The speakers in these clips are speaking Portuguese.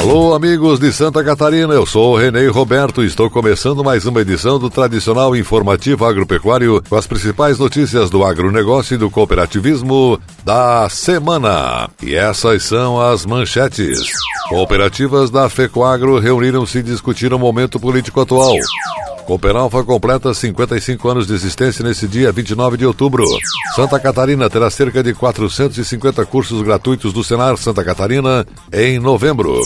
Alô, amigos de Santa Catarina, eu sou o Renê Roberto e estou começando mais uma edição do tradicional informativo agropecuário com as principais notícias do agronegócio e do cooperativismo da semana. E essas são as manchetes. Cooperativas da FECOAGRO reuniram-se e discutiram o momento político atual. Cooperalfa completa 55 anos de existência nesse dia 29 de outubro. Santa Catarina terá cerca de 450 cursos gratuitos do Senar Santa Catarina em novembro.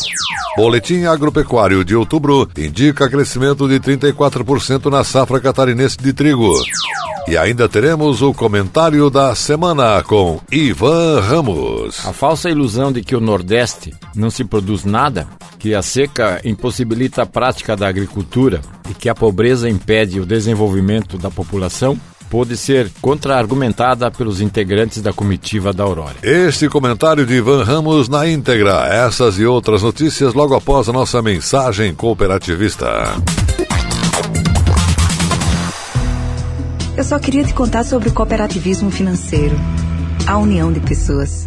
Boletim Agropecuário de outubro indica crescimento de 34% na safra catarinense de trigo. E ainda teremos o comentário da semana com Ivan Ramos. A falsa ilusão de que o Nordeste não se produz nada, que a seca impossibilita a prática da agricultura e que a pobreza impede o desenvolvimento da população pôde ser contra-argumentada pelos integrantes da comitiva da Aurora. Este comentário de Ivan Ramos na íntegra. Essas e outras notícias logo após a nossa mensagem cooperativista. Eu só queria te contar sobre o cooperativismo financeiro. A união de pessoas.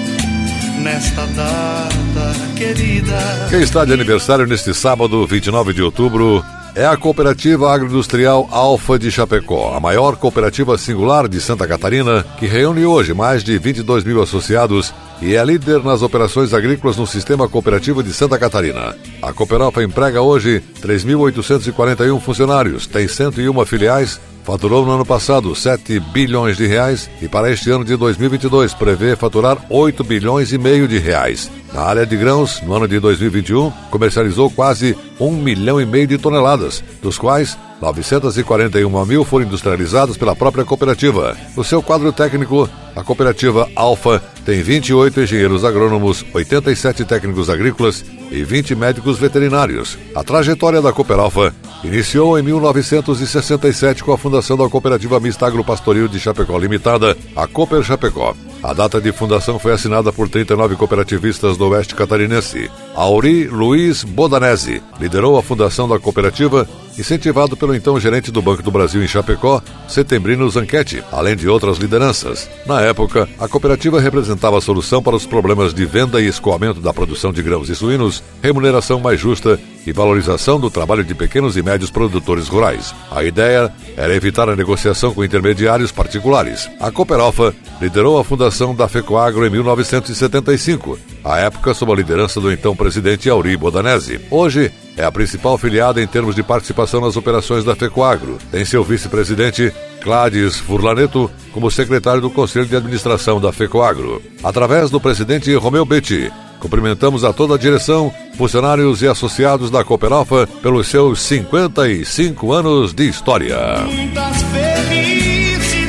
nesta data querida. Quem está de aniversário neste sábado, 29 de outubro, é a Cooperativa Agroindustrial Alfa de Chapecó, a maior cooperativa singular de Santa Catarina, que reúne hoje mais de 22 mil associados e é líder nas operações agrícolas no sistema cooperativo de Santa Catarina. A Cooperalfa emprega hoje 3.841 funcionários, tem 101 filiais faturou no ano passado 7 bilhões de reais e para este ano de 2022 prevê faturar 8 bilhões e meio de reais. Na área de grãos, no ano de 2021, comercializou quase 1 milhão e meio de toneladas, dos quais 941 mil foram industrializados pela própria cooperativa. No seu quadro técnico, a cooperativa Alfa tem 28 engenheiros agrônomos, 87 técnicos agrícolas e 20 médicos veterinários. A trajetória da Cooperalfa iniciou em 1967 com a fundação da Cooperativa Mista Agropastoril de Chapecó Limitada, a Cooper Chapecó. A data de fundação foi assinada por 39 cooperativistas do Oeste Catarinense. Auri Luiz Bodanese liderou a fundação da cooperativa, incentivado pelo então gerente do Banco do Brasil em Chapecó, Setembrino Zanquete, além de outras lideranças. Na época, a cooperativa representava a solução para os problemas de venda e escoamento da produção de grãos e suínos, remuneração mais justa e valorização do trabalho de pequenos e médios produtores rurais. A ideia era evitar a negociação com intermediários particulares. A Cooperalfa liderou a fundação da FECOAGRO em 1975, à época sob a liderança do então presidente Auri Bodanese. Hoje, é a principal filiada em termos de participação nas operações da FECOAGRO. Tem seu vice-presidente, Cláudio Furlaneto, como secretário do Conselho de Administração da FECOAGRO. Através do presidente Romeu Betti, cumprimentamos a toda a direção, funcionários e associados da Cooperalfa pelos seus 55 anos de história. Muitas felicidades,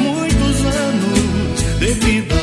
muitos anos de vida.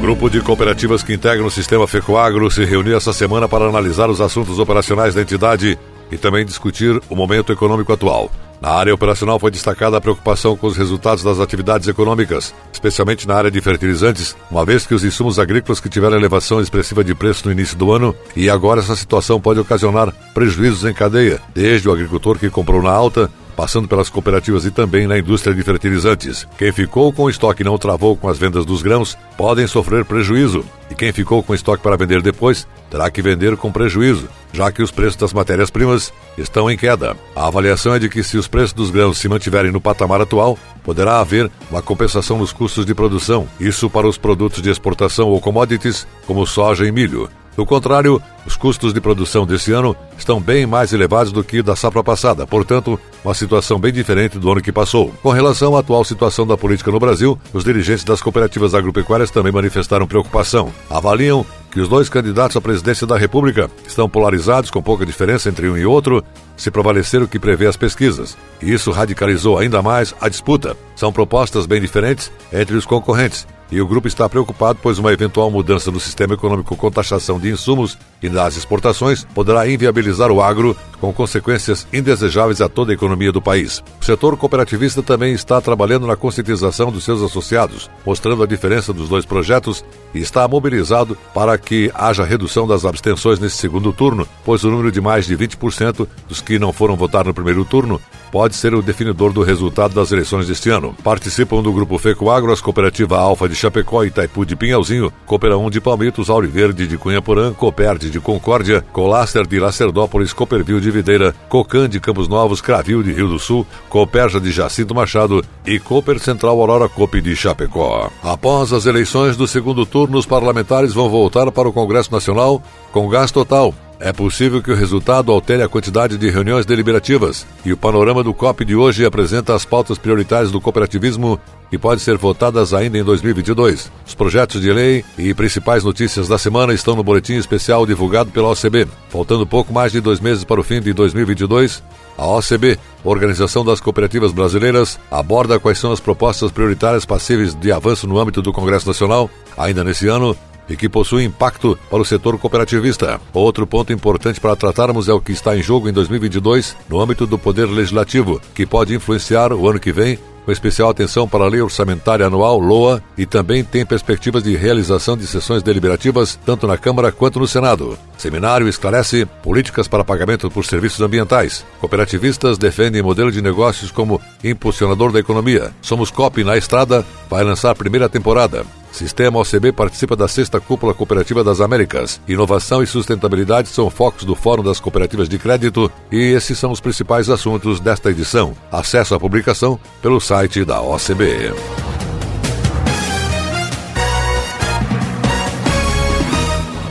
grupo de cooperativas que integram o sistema FECOAGRO se reuniu essa semana para analisar os assuntos operacionais da entidade e também discutir o momento econômico atual. Na área operacional foi destacada a preocupação com os resultados das atividades econômicas, especialmente na área de fertilizantes, uma vez que os insumos agrícolas que tiveram elevação expressiva de preço no início do ano e agora essa situação pode ocasionar prejuízos em cadeia, desde o agricultor que comprou na alta passando pelas cooperativas e também na indústria de fertilizantes. Quem ficou com o estoque e não travou com as vendas dos grãos podem sofrer prejuízo, e quem ficou com estoque para vender depois terá que vender com prejuízo, já que os preços das matérias-primas estão em queda. A avaliação é de que se os preços dos grãos se mantiverem no patamar atual, poderá haver uma compensação nos custos de produção, isso para os produtos de exportação ou commodities, como soja e milho. Do contrário, os custos de produção desse ano estão bem mais elevados do que da safra passada, portanto, uma situação bem diferente do ano que passou. Com relação à atual situação da política no Brasil, os dirigentes das cooperativas agropecuárias também manifestaram preocupação. Avaliam que os dois candidatos à presidência da República estão polarizados, com pouca diferença entre um e outro, se prevalecer o que prevê as pesquisas. E isso radicalizou ainda mais a disputa. São propostas bem diferentes entre os concorrentes e o grupo está preocupado, pois uma eventual mudança no sistema econômico com taxação de insumos e das exportações poderá inviabilizar o agro, com consequências indesejáveis a toda a economia do país. O setor cooperativista também está trabalhando na conscientização dos seus associados, mostrando a diferença dos dois projetos e está mobilizado para que haja redução das abstenções nesse segundo turno, pois o número de mais de 20% dos que não foram votar no primeiro turno pode ser o definidor do resultado das eleições deste ano. Participam do grupo FECO Agro as cooperativa Alfa de Chapecó, Itaipu de Pinhalzinho, Coopera 1 de Palmitos, Auriverde de Cunhaporã, Coperde de Concórdia, Colaster de Lacerdópolis, Cooperville de Videira, Cocan de Campos Novos, Cravil de Rio do Sul, Coperja de Jacinto Machado e Cooper Central Aurora Cope de Chapecó. Após as eleições do segundo turno, os parlamentares vão voltar para o Congresso Nacional com gás total é possível que o resultado altere a quantidade de reuniões deliberativas, e o panorama do COP de hoje apresenta as pautas prioritárias do cooperativismo e pode ser votadas ainda em 2022. Os projetos de lei e principais notícias da semana estão no boletim especial divulgado pela OCB. Faltando pouco mais de dois meses para o fim de 2022, a OCB, Organização das Cooperativas Brasileiras, aborda quais são as propostas prioritárias passíveis de avanço no âmbito do Congresso Nacional, ainda nesse ano, e que possui impacto para o setor cooperativista. Outro ponto importante para tratarmos é o que está em jogo em 2022 no âmbito do Poder Legislativo, que pode influenciar o ano que vem com especial atenção para a Lei Orçamentária Anual, LOA, e também tem perspectivas de realização de sessões deliberativas tanto na Câmara quanto no Senado. Seminário esclarece políticas para pagamento por serviços ambientais. Cooperativistas defendem modelo de negócios como impulsionador da economia. Somos COP na Estrada vai lançar primeira temporada. Sistema OCB participa da sexta cúpula cooperativa das Américas. Inovação e sustentabilidade são focos do Fórum das Cooperativas de Crédito e esses são os principais assuntos desta edição. Acesso à publicação pelo site da OCB.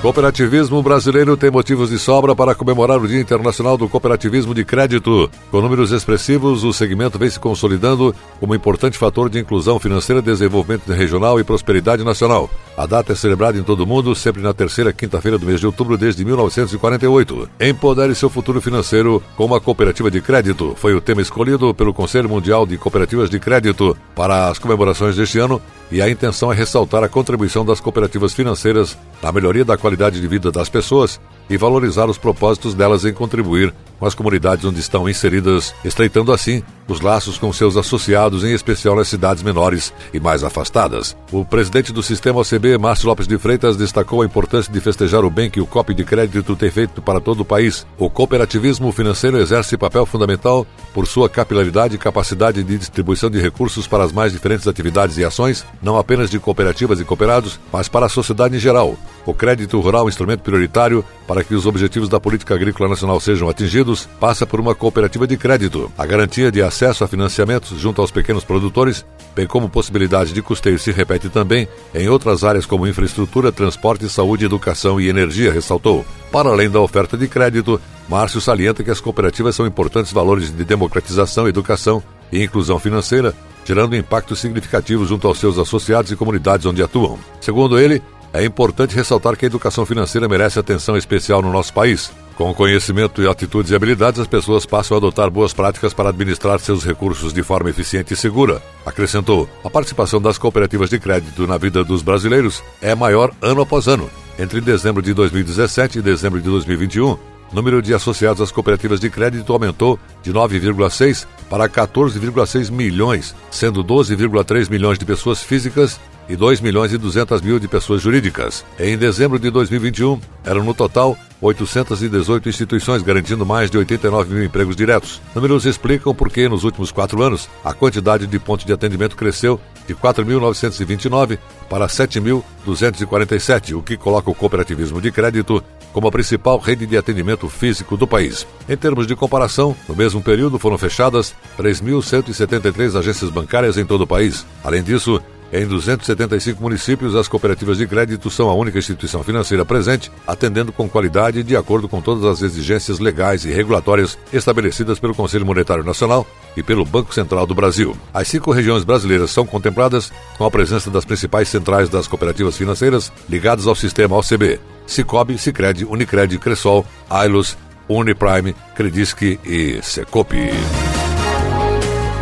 Cooperativismo brasileiro tem motivos de sobra para comemorar o Dia Internacional do Cooperativismo de Crédito. Com números expressivos, o segmento vem se consolidando como importante fator de inclusão financeira, desenvolvimento regional e prosperidade nacional. A data é celebrada em todo o mundo, sempre na terceira quinta-feira do mês de outubro desde 1948. Empodere seu futuro financeiro com uma cooperativa de crédito. Foi o tema escolhido pelo Conselho Mundial de Cooperativas de Crédito para as comemorações deste ano e a intenção é ressaltar a contribuição das cooperativas financeiras na melhoria da qualidade de vida das pessoas e valorizar os propósitos delas em contribuir com as comunidades onde estão inseridas, estreitando assim os laços com seus associados, em especial nas cidades menores e mais afastadas. O presidente do sistema OCB, Márcio Lopes de Freitas, destacou a importância de festejar o bem que o COP de crédito tem feito para todo o país. O cooperativismo financeiro exerce papel fundamental por sua capilaridade e capacidade de distribuição de recursos para as mais diferentes atividades e ações, não apenas de cooperativas e cooperados, mas para a sociedade em geral. O crédito rural instrumento prioritário para que os objetivos da política agrícola nacional sejam atingidos, passa por uma cooperativa de crédito. A garantia de acesso a financiamentos junto aos pequenos produtores, bem como possibilidade de custeio, se repete também em outras áreas como infraestrutura, transporte, saúde, educação e energia, ressaltou. Para além da oferta de crédito, Márcio salienta que as cooperativas são importantes valores de democratização, educação e inclusão financeira, gerando impacto significativo junto aos seus associados e comunidades onde atuam. Segundo ele, é importante ressaltar que a educação financeira merece atenção especial no nosso país. Com conhecimento e atitudes e habilidades, as pessoas passam a adotar boas práticas para administrar seus recursos de forma eficiente e segura. Acrescentou: a participação das cooperativas de crédito na vida dos brasileiros é maior ano após ano. Entre dezembro de 2017 e dezembro de 2021, o número de associados às cooperativas de crédito aumentou de 9,6 para 14,6 milhões, sendo 12,3 milhões de pessoas físicas e 2 milhões e 200 mil de pessoas jurídicas. Em dezembro de 2021, eram no total 818 instituições, garantindo mais de 89 mil empregos diretos. Números explicam por que, nos últimos quatro anos, a quantidade de pontos de atendimento cresceu de 4.929 para 7.247, o que coloca o cooperativismo de crédito como a principal rede de atendimento físico do país. Em termos de comparação, no mesmo período foram fechadas 3.173 agências bancárias em todo o país. Além disso, em 275 municípios, as cooperativas de crédito são a única instituição financeira presente, atendendo com qualidade de acordo com todas as exigências legais e regulatórias estabelecidas pelo Conselho Monetário Nacional e pelo Banco Central do Brasil. As cinco regiões brasileiras são contempladas com a presença das principais centrais das cooperativas financeiras ligadas ao sistema OCB: Cicobi, Sicredi, Unicred, Cressol, Ailos, Uniprime, Credisc e Secopi.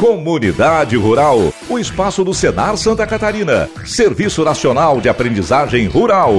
Comunidade Rural, o espaço do Senar Santa Catarina, Serviço Nacional de Aprendizagem Rural.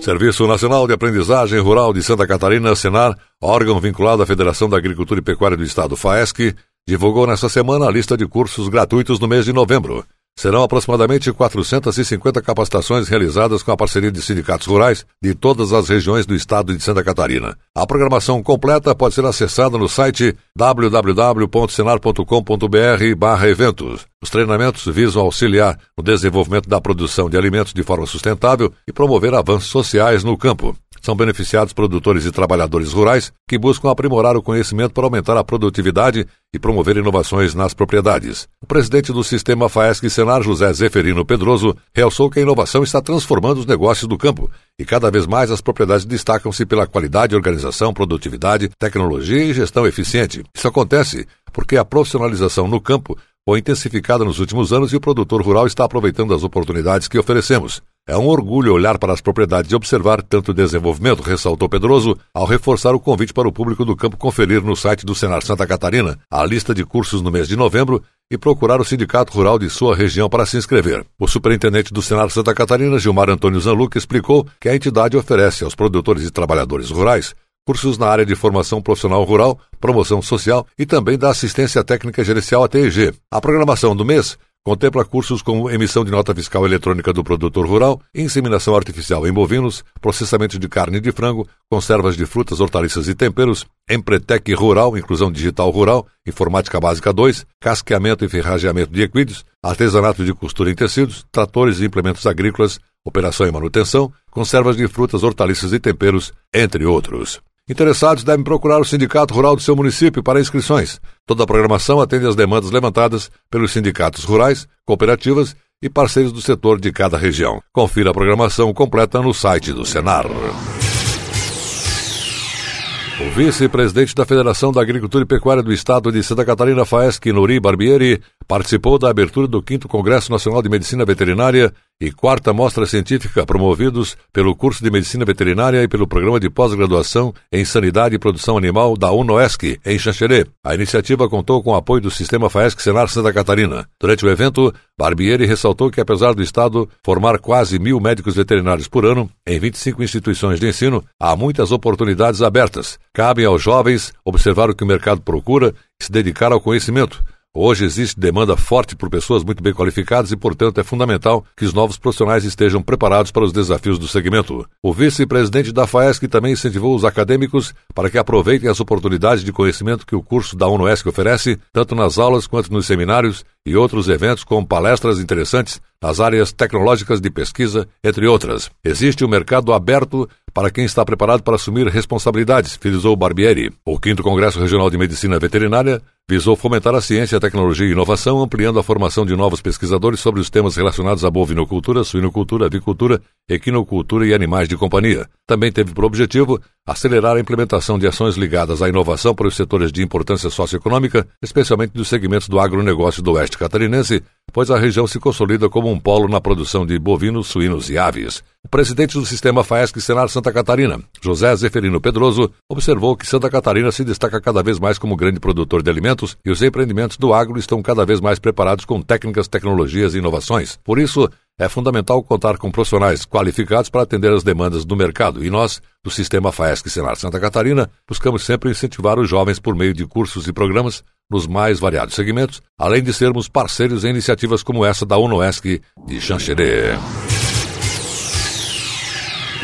Serviço Nacional de Aprendizagem Rural de Santa Catarina, Senar, órgão vinculado à Federação da Agricultura e Pecuária do Estado, FAESC, divulgou nesta semana a lista de cursos gratuitos no mês de novembro. Serão aproximadamente 450 capacitações realizadas com a parceria de sindicatos rurais de todas as regiões do estado de Santa Catarina. A programação completa pode ser acessada no site www.senar.com.br/eventos. Os treinamentos visam auxiliar no desenvolvimento da produção de alimentos de forma sustentável e promover avanços sociais no campo. São beneficiados produtores e trabalhadores rurais que buscam aprimorar o conhecimento para aumentar a produtividade e promover inovações nas propriedades. O presidente do sistema FAESC Senar, José Zeferino Pedroso, realçou que a inovação está transformando os negócios do campo e cada vez mais as propriedades destacam-se pela qualidade, organização, produtividade, tecnologia e gestão eficiente. Isso acontece porque a profissionalização no campo foi intensificada nos últimos anos e o produtor rural está aproveitando as oportunidades que oferecemos. É um orgulho olhar para as propriedades e observar tanto desenvolvimento, ressaltou Pedroso, ao reforçar o convite para o público do campo conferir no site do Senar Santa Catarina a lista de cursos no mês de novembro e procurar o sindicato rural de sua região para se inscrever. O superintendente do Senar Santa Catarina, Gilmar Antônio Zanluca, explicou que a entidade oferece aos produtores e trabalhadores rurais cursos na área de formação profissional rural, promoção social e também da assistência técnica gerencial ATG. A programação do mês Contempla cursos como emissão de nota fiscal eletrônica do produtor rural, inseminação artificial em bovinos, processamento de carne de frango, conservas de frutas, hortaliças e temperos, Empretec Rural, inclusão digital rural, informática básica 2, casqueamento e ferrageamento de equídeos, artesanato de costura em tecidos, tratores e implementos agrícolas, operação e manutenção, conservas de frutas, hortaliças e temperos, entre outros. Interessados devem procurar o Sindicato Rural do seu município para inscrições. Toda a programação atende às demandas levantadas pelos sindicatos rurais, cooperativas e parceiros do setor de cada região. Confira a programação completa no site do Senar. O vice-presidente da Federação da Agricultura e Pecuária do Estado de Santa Catarina, Faesc Nuri Barbieri, participou da abertura do 5 Congresso Nacional de Medicina Veterinária e quarta mostra científica promovidos pelo curso de Medicina Veterinária e pelo programa de pós-graduação em Sanidade e Produção Animal da UNOESC, em Xanxerê. A iniciativa contou com o apoio do Sistema FAESC Senar Santa Catarina. Durante o evento, Barbieri ressaltou que, apesar do Estado formar quase mil médicos veterinários por ano em 25 instituições de ensino, há muitas oportunidades abertas. Cabem aos jovens observar o que o mercado procura e se dedicar ao conhecimento. Hoje existe demanda forte por pessoas muito bem qualificadas e, portanto, é fundamental que os novos profissionais estejam preparados para os desafios do segmento. O vice-presidente da FAESC também incentivou os acadêmicos para que aproveitem as oportunidades de conhecimento que o curso da UNOESC oferece, tanto nas aulas quanto nos seminários e outros eventos com palestras interessantes nas áreas tecnológicas de pesquisa, entre outras. Existe um mercado aberto para quem está preparado para assumir responsabilidades, frisou Barbieri. O 5 Congresso Regional de Medicina Veterinária visou fomentar a ciência, a tecnologia e inovação, ampliando a formação de novos pesquisadores sobre os temas relacionados à bovinocultura, suinocultura, avicultura, equinocultura e animais de companhia. Também teve por objetivo acelerar a implementação de ações ligadas à inovação para os setores de importância socioeconômica, especialmente dos segmentos do agronegócio do oeste catarinense, pois a região se consolida como um polo na produção de bovinos, suínos e aves. O presidente do sistema FAESC Senar Santa Catarina, José Zeferino Pedroso, observou que Santa Catarina se destaca cada vez mais como grande produtor de alimentos e os empreendimentos do agro estão cada vez mais preparados com técnicas, tecnologias e inovações. Por isso, é fundamental contar com profissionais qualificados para atender as demandas do mercado e nós, do Sistema FAESC Senar Santa Catarina, buscamos sempre incentivar os jovens por meio de cursos e programas nos mais variados segmentos, além de sermos parceiros em iniciativas como essa da UNOESC de Xanxerê.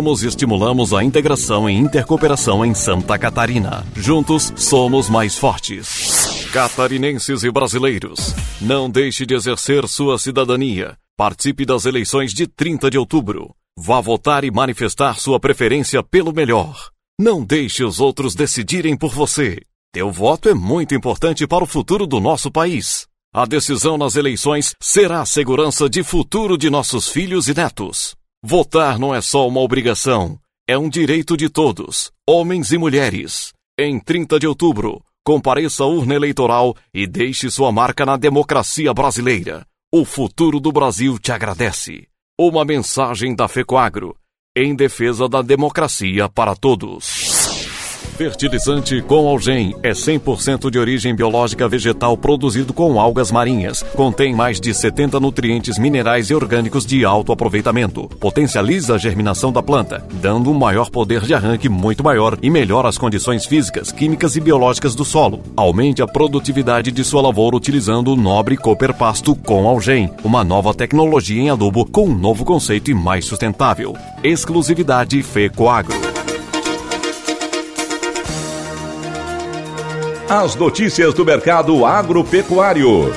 e estimulamos a integração e intercooperação em Santa Catarina. Juntos somos mais fortes. Catarinenses e brasileiros, não deixe de exercer sua cidadania. Participe das eleições de 30 de outubro. Vá votar e manifestar sua preferência pelo melhor. Não deixe os outros decidirem por você. Teu voto é muito importante para o futuro do nosso país. A decisão nas eleições será a segurança de futuro de nossos filhos e netos. Votar não é só uma obrigação, é um direito de todos, homens e mulheres. Em 30 de outubro, compareça à urna eleitoral e deixe sua marca na democracia brasileira. O futuro do Brasil te agradece. Uma mensagem da FECOAGRO, em defesa da democracia para todos. Fertilizante com Algem é 100% de origem biológica vegetal produzido com algas marinhas. Contém mais de 70 nutrientes minerais e orgânicos de alto aproveitamento. Potencializa a germinação da planta, dando um maior poder de arranque muito maior e melhora as condições físicas, químicas e biológicas do solo. Aumente a produtividade de sua lavoura utilizando o nobre Cooper Pasto com Algem, uma nova tecnologia em adubo com um novo conceito e mais sustentável. Exclusividade FECOAGRO. As notícias do mercado agropecuário.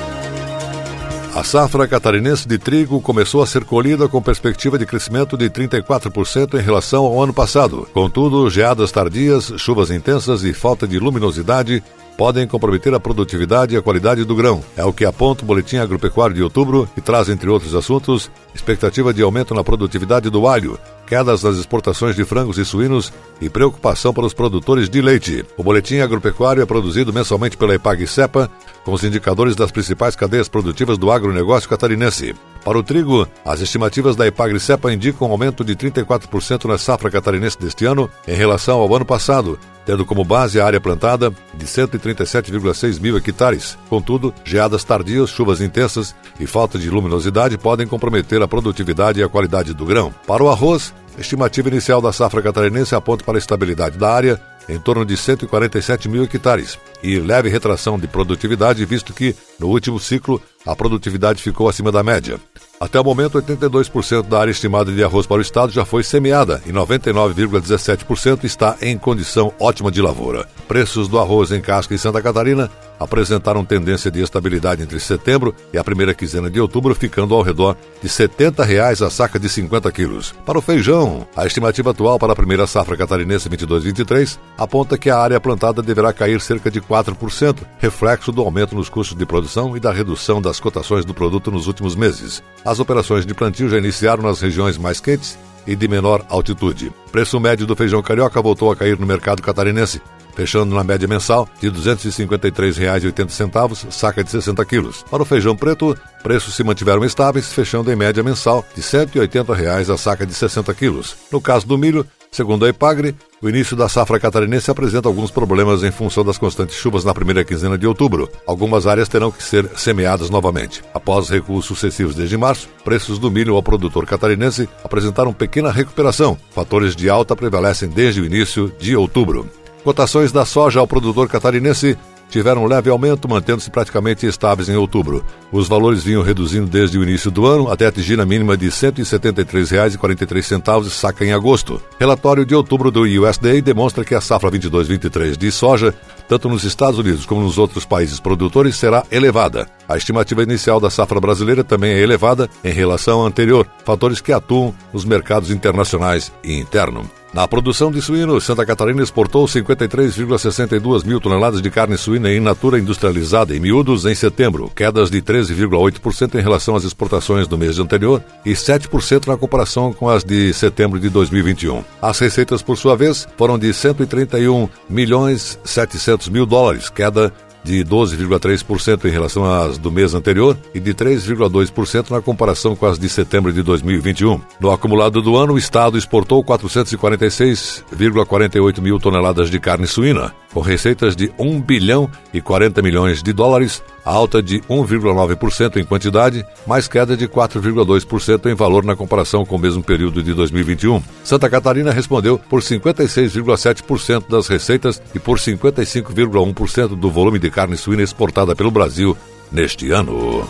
A safra catarinense de trigo começou a ser colhida com perspectiva de crescimento de 34% em relação ao ano passado. Contudo, geadas tardias, chuvas intensas e falta de luminosidade podem comprometer a produtividade e a qualidade do grão. É o que aponta o Boletim Agropecuário de outubro e traz, entre outros assuntos, expectativa de aumento na produtividade do alho, quedas nas exportações de frangos e suínos e preocupação para os produtores de leite. O boletim agropecuário é produzido mensalmente pela EPAG-CEPA, com os indicadores das principais cadeias produtivas do agronegócio catarinense. Para o trigo, as estimativas da EPAG-CEPA indicam um aumento de 34% na safra catarinense deste ano em relação ao ano passado, tendo como base a área plantada de 137,6 mil hectares. Contudo, geadas tardias, chuvas intensas e falta de luminosidade podem comprometer a produtividade e a qualidade do grão. Para o arroz, estimativa inicial da safra catarinense aponta para a estabilidade da área em torno de 147 mil hectares e leve retração de produtividade, visto que, no último ciclo, a produtividade ficou acima da média. Até o momento, 82% da área estimada de arroz para o estado já foi semeada e 99,17% está em condição ótima de lavoura. Preços do arroz em casca em Santa Catarina apresentaram tendência de estabilidade entre setembro e a primeira quinzena de outubro, ficando ao redor de 70 reais a saca de 50 quilos. Para o feijão, a estimativa atual para a primeira safra catarinense 22-23 aponta que a área plantada deverá cair cerca de 4%, reflexo do aumento nos custos de produção e da redução das cotações do produto nos últimos meses. As operações de plantio já iniciaram nas regiões mais quentes e de menor altitude. Preço médio do feijão carioca voltou a cair no mercado catarinense, fechando na média mensal de R$ 253,80, saca de 60 quilos. Para o feijão preto, preços se mantiveram estáveis, fechando em média mensal de 180 reais a saca de 60 quilos. No caso do milho, Segundo a Ipagre, o início da safra catarinense apresenta alguns problemas em função das constantes chuvas na primeira quinzena de outubro. Algumas áreas terão que ser semeadas novamente. Após recuos sucessivos desde março, preços do milho ao produtor catarinense apresentaram pequena recuperação. Fatores de alta prevalecem desde o início de outubro. Cotações da soja ao produtor catarinense tiveram um leve aumento, mantendo-se praticamente estáveis em outubro. Os valores vinham reduzindo desde o início do ano até atingir a mínima de R$ 173,43 saca em agosto. Relatório de outubro do USDA demonstra que a safra 22-23 de soja, tanto nos Estados Unidos como nos outros países produtores, será elevada. A estimativa inicial da safra brasileira também é elevada em relação à anterior, fatores que atuam nos mercados internacionais e interno. Na produção de suínos, Santa Catarina exportou 53,62 mil toneladas de carne suína in natura industrializada em miúdos em setembro, quedas de 13,8% em relação às exportações do mês anterior e 7% na comparação com as de setembro de 2021. As receitas, por sua vez, foram de 131 milhões 700 mil dólares, queda de 12,3% em relação às do mês anterior e de 3,2% na comparação com as de setembro de 2021. No acumulado do ano, o Estado exportou 446,48 mil toneladas de carne suína, com receitas de 1 bilhão e 40 milhões de dólares, alta de 1,9% em quantidade, mais queda de 4,2% em valor na comparação com o mesmo período de 2021. Santa Catarina respondeu por 56,7% das receitas e por 55,1% do volume de carne suína exportada pelo Brasil neste ano.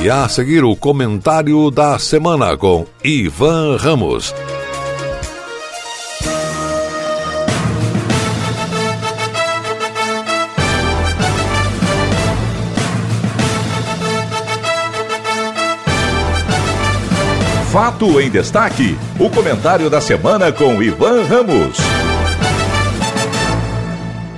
E a seguir o comentário da semana com Ivan Ramos. Fato em Destaque. O comentário da semana com Ivan Ramos.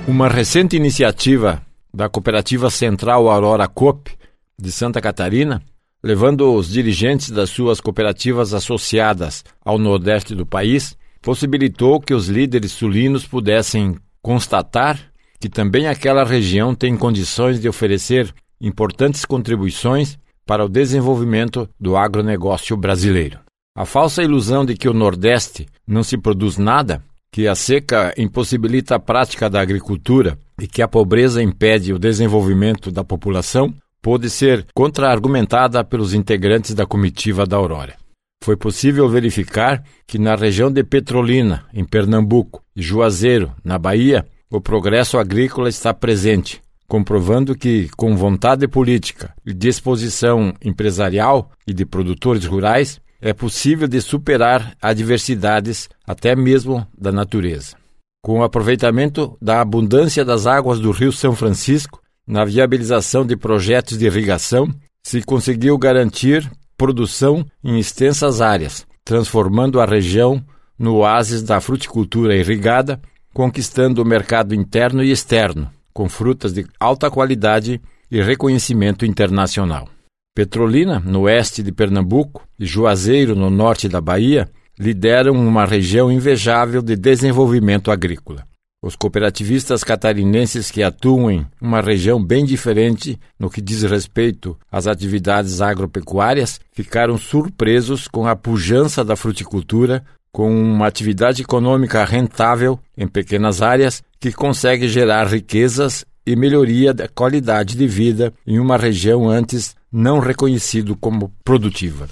Uma recente iniciativa da Cooperativa Central Aurora Coop de Santa Catarina, levando os dirigentes das suas cooperativas associadas ao Nordeste do país, possibilitou que os líderes sulinos pudessem constatar que também aquela região tem condições de oferecer importantes contribuições para o desenvolvimento do agronegócio brasileiro. A falsa ilusão de que o Nordeste não se produz nada, que a seca impossibilita a prática da agricultura e que a pobreza impede o desenvolvimento da população, pôde ser contra-argumentada pelos integrantes da comitiva da Aurora. Foi possível verificar que na região de Petrolina, em Pernambuco, e Juazeiro, na Bahia, o progresso agrícola está presente, comprovando que, com vontade política e disposição empresarial e de produtores rurais, é possível de superar adversidades até mesmo da natureza. Com o aproveitamento da abundância das águas do Rio São Francisco, na viabilização de projetos de irrigação, se conseguiu garantir produção em extensas áreas, transformando a região no oásis da fruticultura irrigada, conquistando o mercado interno e externo, com frutas de alta qualidade e reconhecimento internacional. Petrolina, no oeste de Pernambuco, e Juazeiro, no norte da Bahia, lideram uma região invejável de desenvolvimento agrícola. Os cooperativistas catarinenses que atuam em uma região bem diferente no que diz respeito às atividades agropecuárias ficaram surpresos com a pujança da fruticultura, com uma atividade econômica rentável em pequenas áreas que consegue gerar riquezas e melhoria da qualidade de vida em uma região antes não reconhecido como produtiva.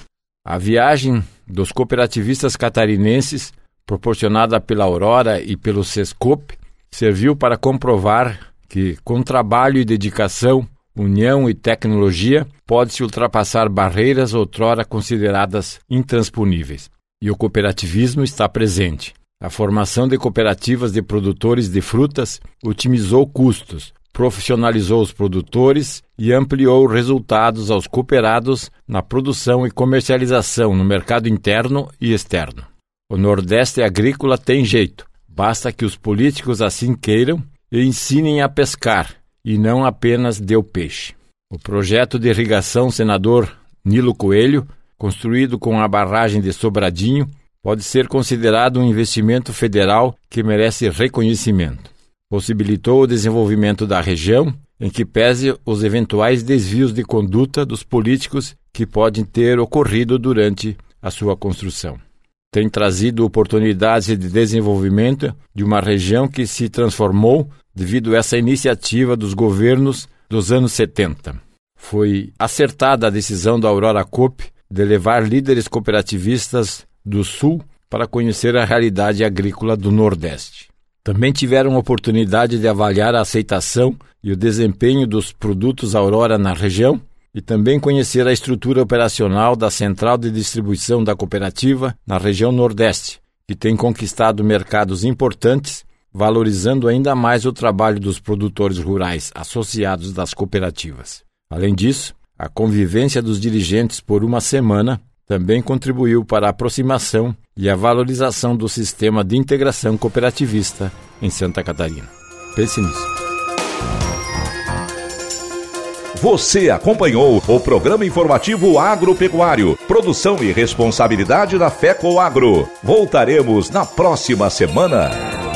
A viagem dos cooperativistas catarinenses, proporcionada pela Aurora e pelo Sescop, serviu para comprovar que, com trabalho e dedicação, união e tecnologia, pode-se ultrapassar barreiras outrora consideradas intransponíveis. E o cooperativismo está presente. A formação de cooperativas de produtores de frutas otimizou custos, profissionalizou os produtores e ampliou resultados aos cooperados na produção e comercialização no mercado interno e externo. O Nordeste agrícola tem jeito, basta que os políticos assim queiram e ensinem a pescar e não apenas dê o peixe. O projeto de irrigação senador Nilo Coelho, construído com a barragem de Sobradinho, pode ser considerado um investimento federal que merece reconhecimento. Possibilitou o desenvolvimento da região, em que pese os eventuais desvios de conduta dos políticos que podem ter ocorrido durante a sua construção. Tem trazido oportunidades de desenvolvimento de uma região que se transformou devido a essa iniciativa dos governos dos anos 70. Foi acertada a decisão da Aurora Coop de levar líderes cooperativistas do Sul para conhecer a realidade agrícola do Nordeste. Também tiveram oportunidade de avaliar a aceitação e o desempenho dos produtos Aurora na região e também conhecer a estrutura operacional da central de distribuição da cooperativa na região Nordeste, que tem conquistado mercados importantes valorizando ainda mais o trabalho dos produtores rurais associados das cooperativas. Além disso, a convivência dos dirigentes por uma semana também contribuiu para a aproximação e a valorização do sistema de integração cooperativista em Santa Catarina. Pense nisso. Você acompanhou o programa informativo agropecuário, produção e responsabilidade da FECO Agro. Voltaremos na próxima semana.